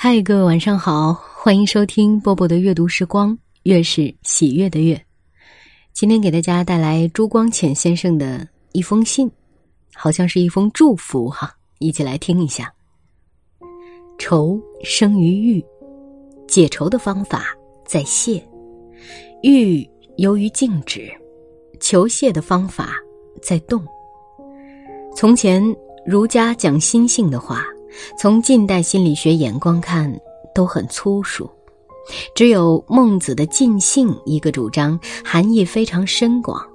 嗨，各位晚上好，欢迎收听波波的阅读时光，月是喜悦的月。今天给大家带来朱光潜先生的一封信，好像是一封祝福哈，一起来听一下。愁生于欲，解愁的方法在泄；欲由于静止，求泄的方法在动。从前儒家讲心性的话。从近代心理学眼光看，都很粗俗。只有孟子的尽性一个主张，含义非常深广。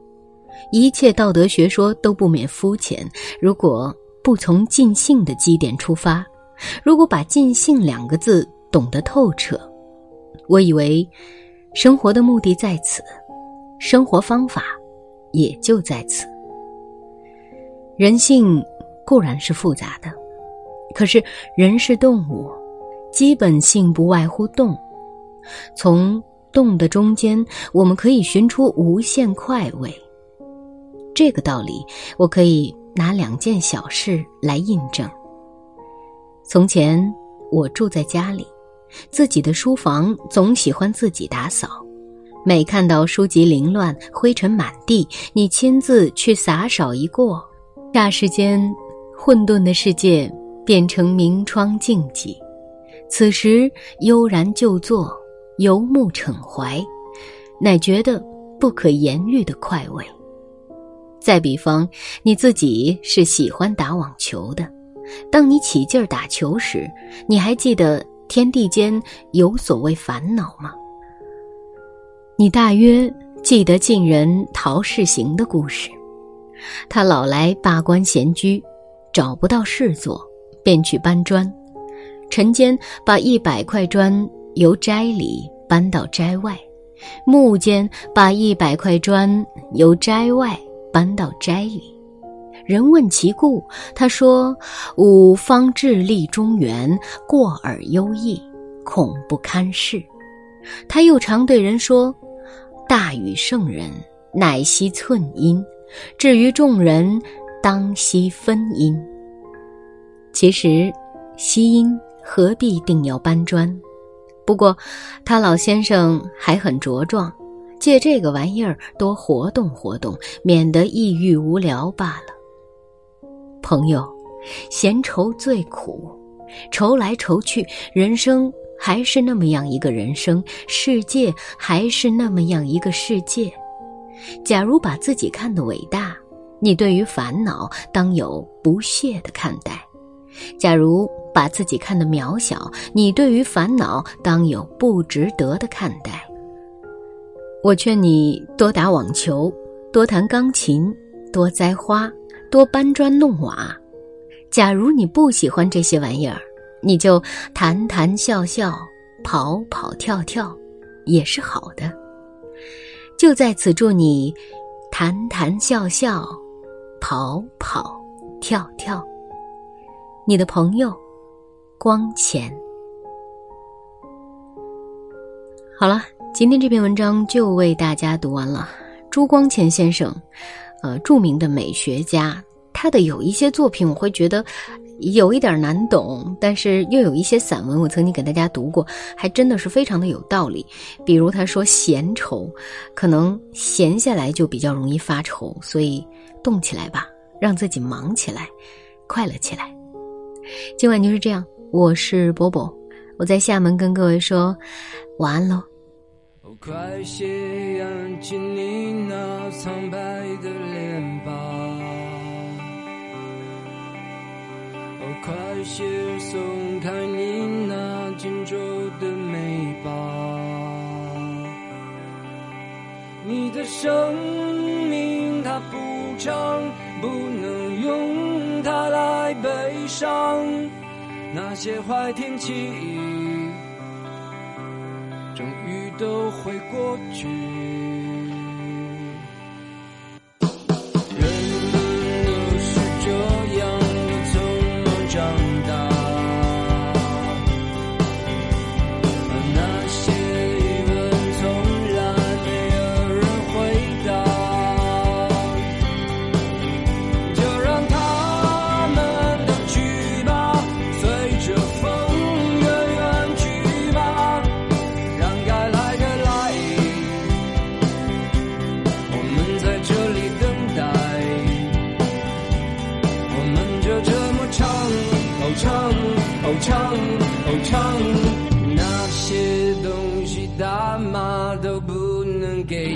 一切道德学说都不免肤浅。如果不从尽性的基点出发，如果把尽性两个字懂得透彻，我以为生活的目的在此，生活方法也就在此。人性固然是复杂的。可是，人是动物，基本性不外乎动。从动的中间，我们可以寻出无限快慰。这个道理，我可以拿两件小事来印证。从前，我住在家里，自己的书房总喜欢自己打扫。每看到书籍凌乱、灰尘满地，你亲自去洒扫一过，霎时间，混沌的世界。变成明窗净几，此时悠然就坐，游目骋怀，乃觉得不可言喻的快慰。再比方，你自己是喜欢打网球的，当你起劲儿打球时，你还记得天地间有所谓烦恼吗？你大约记得晋人陶世行的故事，他老来罢官闲居，找不到事做。便去搬砖，晨间把一百块砖由斋里搬到斋外，暮间把一百块砖由斋外搬到斋里。人问其故，他说：“吾方致力中原，过而优异，恐不堪事。”他又常对人说：“大禹圣人乃惜寸阴，至于众人，当惜分阴。”其实，西英何必定要搬砖？不过，他老先生还很茁壮，借这个玩意儿多活动活动，免得抑郁无聊罢了。朋友，闲愁最苦，愁来愁去，人生还是那么样一个人生，世界还是那么样一个世界。假如把自己看得伟大，你对于烦恼当有不屑的看待。假如把自己看得渺小，你对于烦恼当有不值得的看待。我劝你多打网球，多弹钢琴，多栽花，多搬砖弄瓦。假如你不喜欢这些玩意儿，你就谈谈笑笑，跑跑跳跳，也是好的。就在此祝你谈谈笑笑，跑跑跳跳。你的朋友，光前。好了，今天这篇文章就为大家读完了。朱光潜先生，呃，著名的美学家，他的有一些作品我会觉得有一点难懂，但是又有一些散文我曾经给大家读过，还真的是非常的有道理。比如他说闲愁，可能闲下来就比较容易发愁，所以动起来吧，让自己忙起来，快乐起来。今晚就是这样，我是波波，我在厦门跟各位说晚安喽。快些扬起你那苍白的脸庞，哦，快些松开你那紧皱的眉毛。你的生命它不长，不那些坏天气，终于都会过去。唱哦唱，那些东西大妈都不能给。